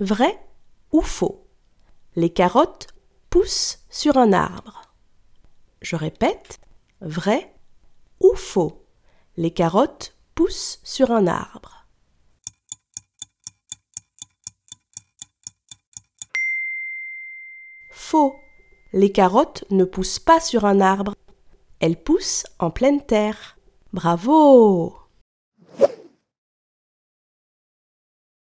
Vrai ou faux Les carottes poussent sur un arbre. Je répète, vrai ou faux Les carottes poussent sur un arbre. Faux. Les carottes ne poussent pas sur un arbre. Elles poussent en pleine terre. Bravo